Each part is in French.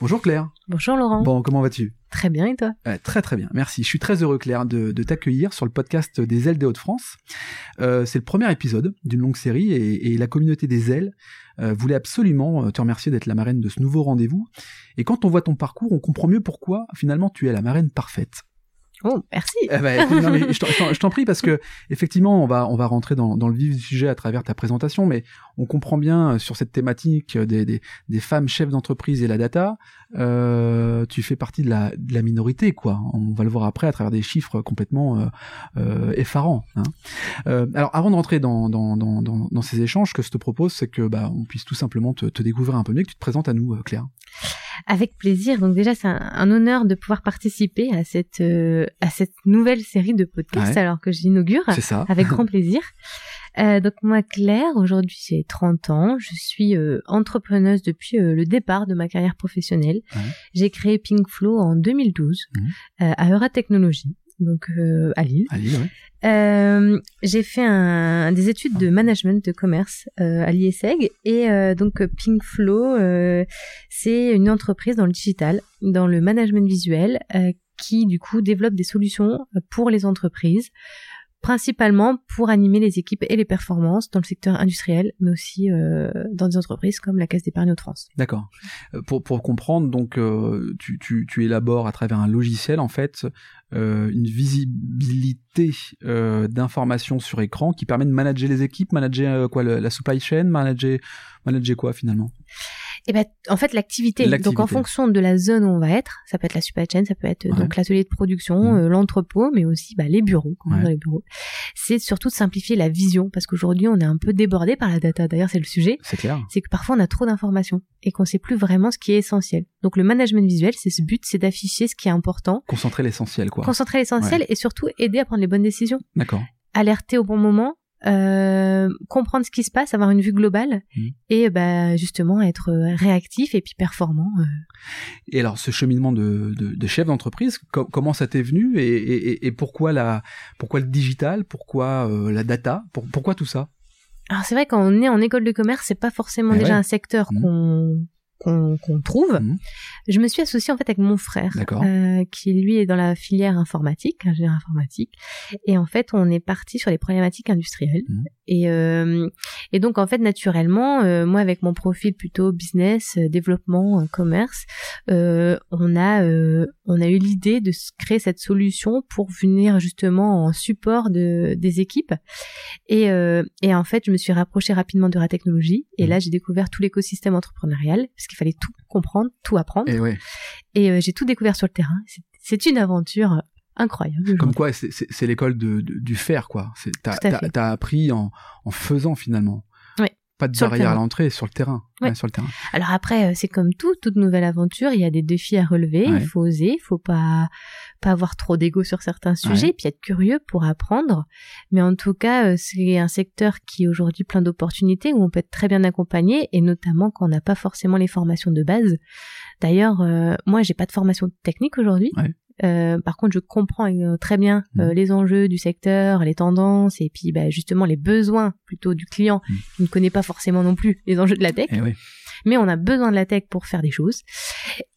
Bonjour Claire. Bonjour Laurent. Bon, comment vas-tu? Très bien et toi? Euh, Très très bien, merci. Je suis très heureux Claire de, de t'accueillir sur le podcast des ailes des Hauts-de-France. Euh, c'est le premier épisode d'une longue série et, et la communauté des ailes euh, voulait absolument te remercier d'être la marraine de ce nouveau rendez-vous. Et quand on voit ton parcours, on comprend mieux pourquoi finalement tu es la marraine parfaite. Oh, merci. Eh ben, je t'en- prie parce que effectivement, on va on va rentrer dans, dans le vif du sujet à travers ta présentation, mais on comprend bien euh, sur cette thématique euh, des, des, des femmes chefs d'entreprise et la data, euh, tu fais partie de la, de la minorité, quoi. On va le voir après à travers des chiffres complètement euh, euh, effarants. Hein. Alors, avant de rentrer dans, dans, dans, dans, ces échanges, ce que je te propose, c'est que bah, on puisse tout simplement te, te découvrir un peu mieux, que tu te présentes à nous, Claire. Avec plaisir. Donc déjà, c'est un, un honneur de pouvoir participer à cette euh, à cette nouvelle série de podcasts Ouais. alors que j'inaugure C'est ça. avec grand plaisir. Euh, donc moi, Claire, aujourd'hui j'ai 30 ans. Je suis euh, entrepreneuse depuis euh, le départ de ma carrière professionnelle. Ouais. J'ai créé Pinkflow en 2012 Mhm. euh, à Eura Technologies, donc euh, à Lille. À Lille, ouais. Euh, j'ai fait un, des études de management de commerce euh, à l'IESEG et euh, donc euh, Pinkflow, euh, c'est une entreprise dans le digital, dans le management visuel, euh, qui du coup développe des solutions pour les entreprises, principalement pour animer les équipes et les performances dans le secteur industriel, mais aussi euh, dans des entreprises comme la Caisse d'épargne de France. D'accord. Euh, Pour, pour comprendre, donc, euh, tu, tu, élabores à travers un logiciel, en fait, euh, une visibilité d'informations sur écran qui permet de manager les équipes, manager quoi, la supply chain, manager, manager quoi finalement? Et ben, en fait, l'activité. Donc, en fonction de la zone où on va être, ça peut être la supply chain, ça peut être euh, Ouais. donc l'atelier de production, Mhm. euh, l'entrepôt, mais aussi bah, les bureaux. quand on est Ouais. dans les bureaux. C'est surtout de simplifier la vision, parce qu'aujourd'hui, on est un peu débordé par la data. D'ailleurs, c'est le sujet. C'est clair. C'est que parfois, on a trop d'informations et qu'on sait plus vraiment ce qui est essentiel. Donc, le management visuel, c'est ce but, c'est d'afficher ce qui est important, Concentrer l'essentiel, quoi. concentrer l'essentiel et surtout aider à prendre les bonnes décisions, D'accord. alerter au bon moment. Euh, comprendre ce qui se passe, avoir une vue globale Mhm. et bah justement être euh, réactif et puis performant euh, Et alors, ce cheminement de, de, de chef d'entreprise, co- comment ça t'est venu et, et, pourquoi la, pourquoi le digital, pourquoi euh, la data, pour- pourquoi tout ça? Alors c'est vrai quand on est en école de commerce, c'est pas forcément Eh déjà ouais. un secteur Mhm. qu'on qu'on qu'on trouve. Mhm. Je me suis associée en fait avec mon frère, euh, qui lui est dans la filière informatique, ingénieur informatique, et en fait on est parti sur les problématiques industrielles. Mhm. Et euh, et donc en fait naturellement, euh, moi avec mon profil plutôt business, euh, développement, euh, commerce, euh, on a euh, on a eu l'idée de créer cette solution pour venir justement en support de des équipes. Et, euh, et en fait, je me suis rapprochée rapidement de la technologie. Et Mhm. là, j'ai découvert tout l'écosystème entrepreneurial, parce qu'il fallait tout comprendre, tout apprendre. Et ouais. Et euh, j'ai tout découvert sur le terrain. C'est- une aventure incroyable. Comme quoi, c'est- l'école du faire, quoi. T'as appris en, en faisant finalement. Pas de Sur barrière à l'entrée, sur le terrain. Ouais. sur le terrain. Alors après, euh, c'est comme tout, toute nouvelle aventure, il y a des défis à relever. Ouais. Il faut oser, il faut pas pas avoir trop d'ego sur certains sujets, puis être curieux pour apprendre. Mais en tout cas, euh, c'est un secteur qui est aujourd'hui plein d'opportunités où on peut être très bien accompagné, et notamment quand on n'a pas forcément les formations de base. D'ailleurs, euh, moi, j'ai pas de formation technique aujourd'hui. Euh, par contre, je comprends euh, très bien euh, Mhm. les enjeux du secteur, les tendances, et puis bah, justement les besoins plutôt du client Mhm. qui ne connaît pas forcément non plus les enjeux de la tech Et ouais. Mais on a besoin de la tech pour faire des choses.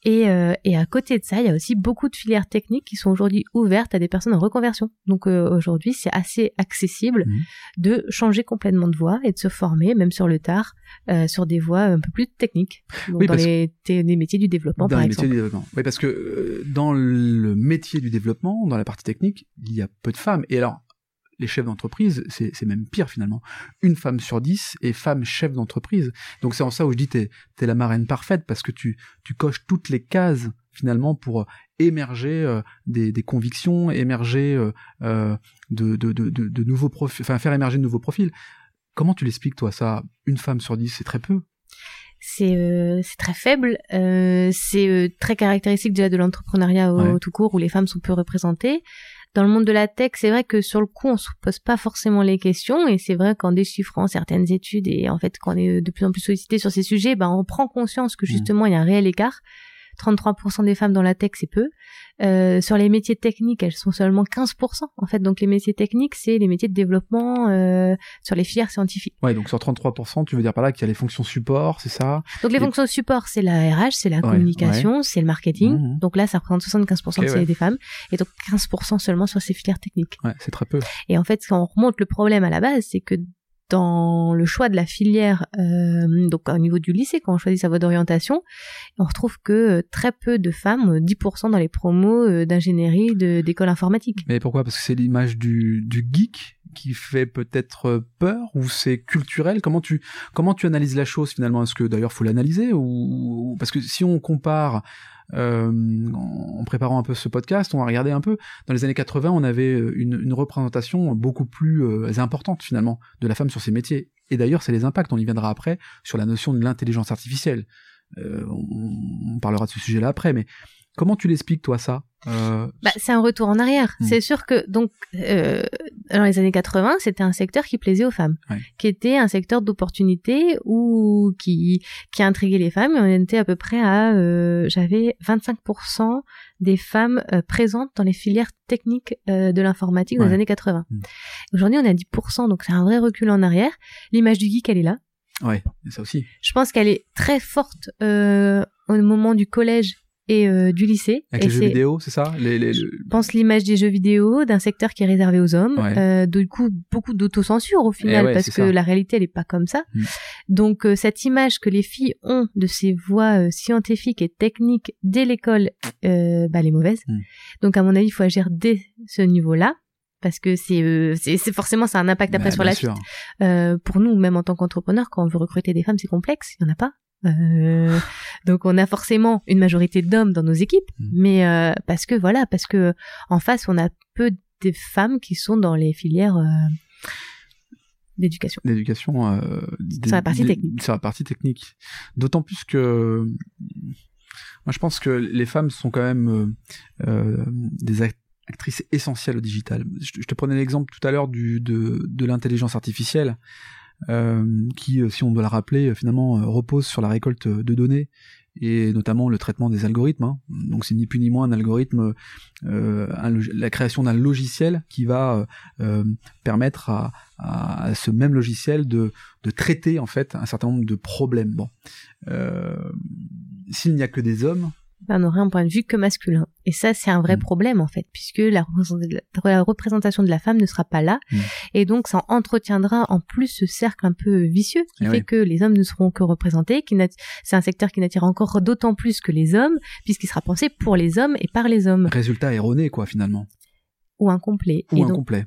Et, euh, et à côté de ça, il y a aussi beaucoup de filières techniques qui sont aujourd'hui ouvertes à des personnes en reconversion. Donc euh, aujourd'hui, c'est assez accessible Mhm. de changer complètement de voie et de se former, même sur le tard, euh, sur des voies un peu plus techniques, Donc, Oui, dans parce les, les métiers du développement, dans par les métiers du développement. Oui, parce que dans le métier du développement, dans la partie technique, il y a peu de femmes. Et alors, les chefs d'entreprise, c'est même pire finalement. Une femme sur dix est femme chef d'entreprise. Donc c'est en ça où je dis t'es es la marraine parfaite parce que tu tu coches toutes les cases finalement pour euh, émerger euh, des, des convictions, émerger euh, euh, de, de, de, de, nouveaux profils, enfin faire émerger de nouveaux profils. Comment tu l'expliques toi ça? Une femme sur dix, c'est très peu. c'est très faible. C'est très caractéristique déjà de l'entrepreneuriat au, Ouais. tout court où les femmes sont peu représentées. Dans le monde de la tech, c'est vrai que sur le coup, on se pose pas forcément les questions et c'est vrai qu'en déchiffrant certaines études et en fait quand on est de plus en plus sollicité sur ces sujets, ben on prend conscience que Mm. justement il y a un réel écart. 33% des femmes dans la tech, c'est peu. Euh, sur les métiers techniques, elles sont seulement 15%. En fait, donc les métiers techniques, c'est les métiers de développement euh, sur les filières scientifiques. Ouais, donc sur 33%, tu veux dire par là qu'il y a les fonctions support, c'est ça? Donc les fonctions support, c'est la RH, c'est la Ouais, communication, c'est le marketing. Mhm. Donc là, ça représente 75% Ok, de ouais. des femmes et donc 15% seulement sur ces filières techniques. Ouais, c'est très peu. Et en fait, quand on remonte le problème à la base, c'est que dans le choix de la filière, euh, donc au niveau du lycée, quand on choisit sa voie d'orientation, on retrouve que euh, très peu de femmes, euh, 10% dans les promos euh, d'ingénierie, d'école informatique. Mais pourquoi? Parce que c'est l'image du geek? Qui fait peut-être euh, peur ou c'est culturel? Comment tu analyses la chose finalement? Est-ce que d'ailleurs faut l'analyser ou parce que si on compare euh, en préparant un peu ce podcast, on va regarder un peu. Dans les années 80, on avait euh, une, représentation beaucoup plus importante finalement de la femme sur ces métiers. Et d'ailleurs, c'est les impacts. On y viendra après sur la notion de l'intelligence artificielle. On, on parlera de ce sujet-là après. Mais comment tu l'expliques toi ça? Euh, Bah, c'est un retour en arrière. Mm. C'est sûr que donc euh, dans les années 80, c'était un secteur qui plaisait aux femmes, Ouais. qui était un secteur d'opportunité ou qui qui intriguait les femmes. Et on était à peu près à euh, j'avais 25% des femmes présentes dans les filières techniques de l'informatique dans les années 80. Mm. Aujourd'hui, on est à 10%, donc c'est un vrai recul en arrière. L'image du geek, elle est là. Ouais, ça aussi. Je pense qu'elle est très forte au moment du collège et euh, du lycée. Avec et les jeux vidéo, c'est ça? Les, les, le- je pense l'image des jeux vidéo d'un secteur qui est réservé aux hommes Ouais. euh, du coup beaucoup d'autocensure au final Eh ouais, parce que ça. la réalité elle est pas comme ça Mm. donc euh, cette image que les filles ont de ces voies euh, scientifiques et techniques dès l'école euh, bah, elle est mauvaise Mm. donc à mon avis il faut agir dès ce niveau là parce que c'est euh, forcément ça a un impact après Bah, sur la sûr. suite euh, pour nous, même en tant qu'entrepreneur, quand on veut recruter des femmes, c'est complexe. Il y en a pas. Euh, donc on a forcément une majorité d'hommes dans nos équipes, Mm. mais euh, parce que voilà, parce que en face on a peu de femmes qui sont dans les filières euh, d'éducation. d'éducation Sur la partie technique. sur la partie technique d'autant plus que moi je pense que les femmes sont quand même des act- actrices essentielles au digital je, te prenais l'exemple tout à l'heure du de, de l'intelligence artificielle qui euh, si on doit le rappeler euh, finalement euh, repose sur la récolte de données et notamment le traitement des algorithmes. hein. Donc c'est ni plus ni moins un algorithme, euh, la création d'un logiciel qui va euh, euh, permettre à, ce même logiciel de, traiter en fait un certain nombre de problèmes. Euh, s'il n'y a que des hommes, Ben, on aurait un point de vue que masculin. Et ça, c'est un vrai Mm. problème, en fait, puisque la, représent- la représentation de la femme ne sera pas là. Mm. Et donc, ça entretiendra en plus ce cercle un peu vicieux qui Eh fait oui. que les hommes ne seront que représentés, qui c'est un secteur qui n'attire encore d'autant plus que les hommes, puisqu'il sera pensé pour les hommes et par les hommes, résultat erroné quoi finalement, ou incomplet. ou et, donc, incomplet.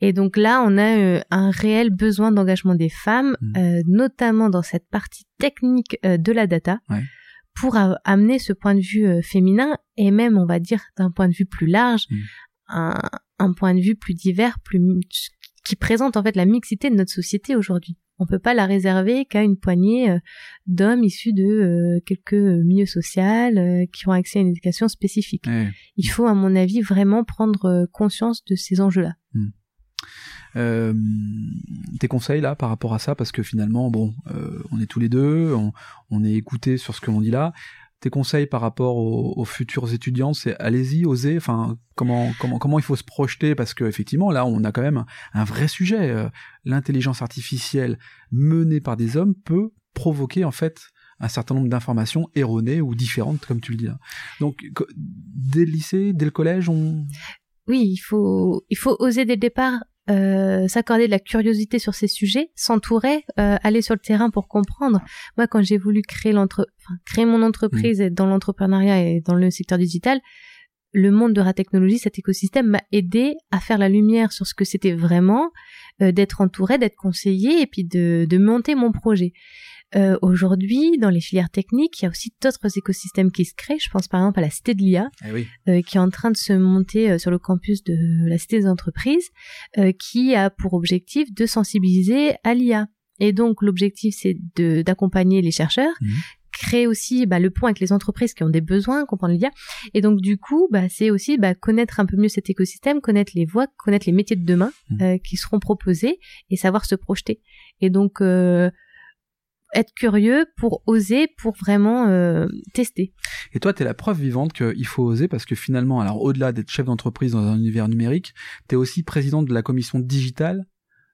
et donc là, on a euh, un réel besoin d'engagement des femmes, Mm. euh, notamment dans cette partie technique euh, de la data, Ouais. Pour amener ce point de vue euh, féminin et même, on va dire, d'un point de vue plus large, Mm. un, un point de vue plus divers, plus qui présente en fait la mixité de notre société aujourd'hui. On peut pas la réserver qu'à une poignée euh, d'hommes issus de euh, quelques milieux sociaux qui ont accès à une éducation spécifique. Il faut, à mon avis, vraiment prendre conscience de ces enjeux-là. Euh, tes conseils là par rapport à ça? Parce que finalement bon euh, on est tous les deux on, on est écoutés sur ce que l'on dit là. Tes conseils par rapport aux, aux futurs étudiants c'est allez-y osez. Enfin comment comment comment il faut se projeter? Parce que effectivement là on a quand même un, vrai sujet Euh, l'intelligence artificielle menée par des hommes peut provoquer en fait un certain nombre d'informations erronées ou différentes comme tu le dis là. donc dès le lycée dès le collège on Oui, il faut, il faut oser dès le départ euh, s'accorder de la curiosité sur ces sujets, s'entourer, euh, aller sur le terrain pour comprendre. Moi, quand j'ai voulu créer l'entre, enfin, créer mon entreprise et dans l'entrepreneuriat et dans le secteur digital, le monde de la technologie, cet écosystème m'a aidé à faire la lumière sur ce que c'était vraiment, euh, d'être entouré, d'être conseillé et puis de, de monter mon projet. Euh, Aujourd'hui, dans les filières techniques, il y a aussi d'autres écosystèmes qui se créent. Je pense par exemple à la Cité de l'IA, eh oui euh, qui est en train de se monter sur le campus de la Cité des entreprises, qui a pour objectif de sensibiliser à l'IA Et donc l'objectif c'est d'accompagner les chercheurs, Mhm. Créer aussi bah, le pont avec les entreprises qui ont des besoins, comprendre les liens. Et donc du coup, bah, c'est aussi bah, connaître un peu mieux cet écosystème, connaître les voies, connaître les métiers de demain Mhm. euh, qui seront proposés et savoir se projeter. Et donc euh, être curieux pour oser, pour vraiment euh, tester. Et toi, tu es la preuve vivante qu'il faut oser parce que finalement, alors au-delà d'être chef d'entreprise dans un univers numérique, tu es aussi présidente de la commission digitale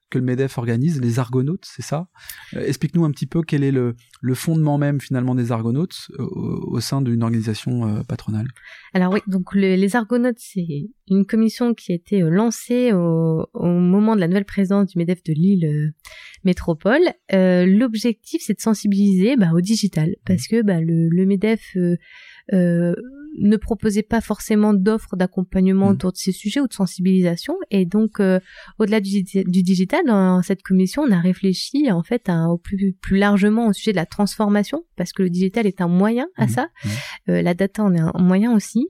que le MEDEF organise, les Argonautes, c'est ça? Euh, Explique-nous un petit peu quel est le, le fondement même finalement des Argonautes euh, au, sein d'une organisation euh, patronale. Alors oui, donc le- les Argonautes, c'est une commission qui a été lancée au, au moment de la nouvelle présidence du MEDEF de Lille Métropole. L'objectif, c'est de sensibiliser bah, au digital, parce que bah, le, le MEDEF ne proposait pas forcément d'offres d'accompagnement Mhm. autour de ces sujets ou de sensibilisation. Et donc, euh, au-delà du, du digital, dans cette commission, on a réfléchi en fait à- au plus, plus largement au sujet de la transformation, parce que le digital est un moyen à Mhm. ça. Mhm. Euh, la data en est un moyen aussi.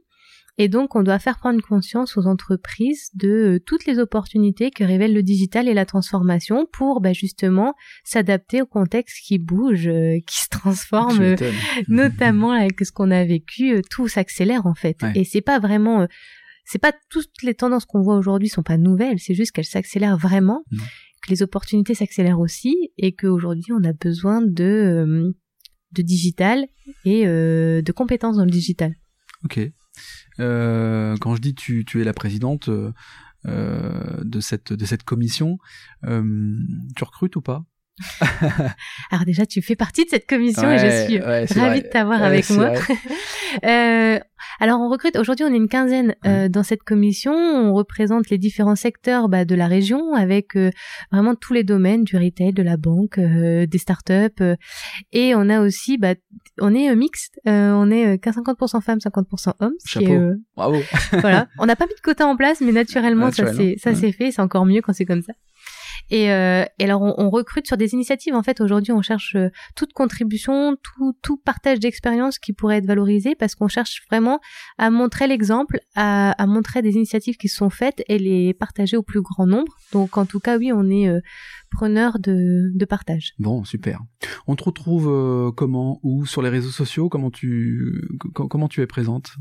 Et donc, on doit faire prendre conscience aux entreprises de euh, toutes les opportunités que révèle le digital et la transformation pour bah, justement s'adapter au contexte qui bouge, euh, qui se transforme, euh, notamment avec ce qu'on a vécu, euh, tout s'accélère en fait. Ouais. Et c'est pas vraiment, c'est pas toutes les tendances qu'on voit aujourd'hui sont pas nouvelles, c'est juste qu'elles s'accélèrent vraiment, que les opportunités s'accélèrent aussi, et qu'aujourd'hui on a besoin de de digital et de compétences dans le digital. Ok. Euh, quand je dis tu, es la présidente euh, euh, de cette commission, tu recrutes ou pas? Alors déjà, tu fais partie de cette commission et je suis ouais, ravie vrai. de t'avoir Ouais, avec moi. Euh, alors on recrute, aujourd'hui on est une quinzaine euh, dans cette commission, on représente les différents secteurs bah, de la région avec euh, vraiment tous les domaines du retail, de la banque, des startups et on a aussi, bah, on est mixte, on est euh, qu'à 50% femmes, 50% hommes. ce qui est, Chapeau. Bravo. voilà, on n'a pas mis de quota en place mais naturellement ça Naturellement, ça s'est fait, c'est encore mieux quand c'est comme ça. Et, euh, et alors on, on recrute sur des initiatives. En fait, aujourd'hui, on cherche euh, toute contribution, tout, tout partage d'expérience qui pourrait être valorisé parce qu'on cherche vraiment à montrer l'exemple, à, à montrer des initiatives qui sont faites et les partager au plus grand nombre. Donc, en tout cas, oui, on est euh, preneur de, de partage. Bon, super. On te retrouve euh, comment? Où? Sur les réseaux sociaux? Comment tu co- comment tu es présente?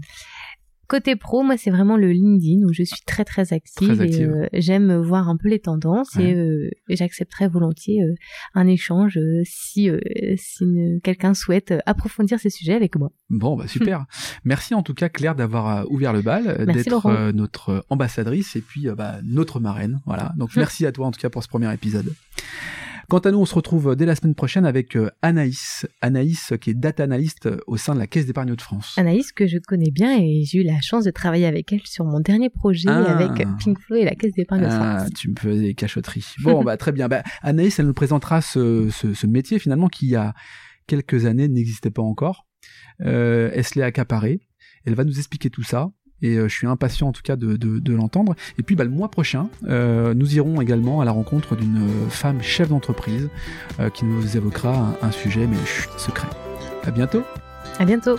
Côté pro, moi, c'est vraiment le LinkedIn où je suis très très active, Très active. et euh, j'aime voir un peu les tendances Ouais. et, euh, et j'accepterais volontiers euh, un échange euh, si quelqu'un souhaite approfondir ces sujets avec moi. Bon, bah super. Merci en tout cas Claire d'avoir ouvert le bal, d'être notre ambassadrice et puis bah, notre marraine. Voilà. Donc merci à toi en tout cas pour ce premier épisode. Quant à nous, on se retrouve dès la semaine prochaine avec euh, Anaïs. Anaïs euh, qui est data analyst euh, au sein de la Caisse d'épargne de France. Anaïs que je connais bien et j'ai eu la chance de travailler avec elle sur mon dernier projet Ah. avec Pinkflow et la Caisse d'épargne de Ah, France. tu me fais des cachotteries. Bon, bah très bien. Bah, Anaïs, elle nous présentera ce, ce, ce métier finalement qui il y a quelques années n'existait pas encore. Euh, elle se l'est accaparé. Elle va nous expliquer tout ça. Et euh, je suis impatient en tout cas de, de, l'entendre. Et puis bah, le mois prochain, euh, nous irons également à la rencontre d'une euh, femme chef d'entreprise qui nous évoquera un, sujet mais secret. À bientôt. À bientôt.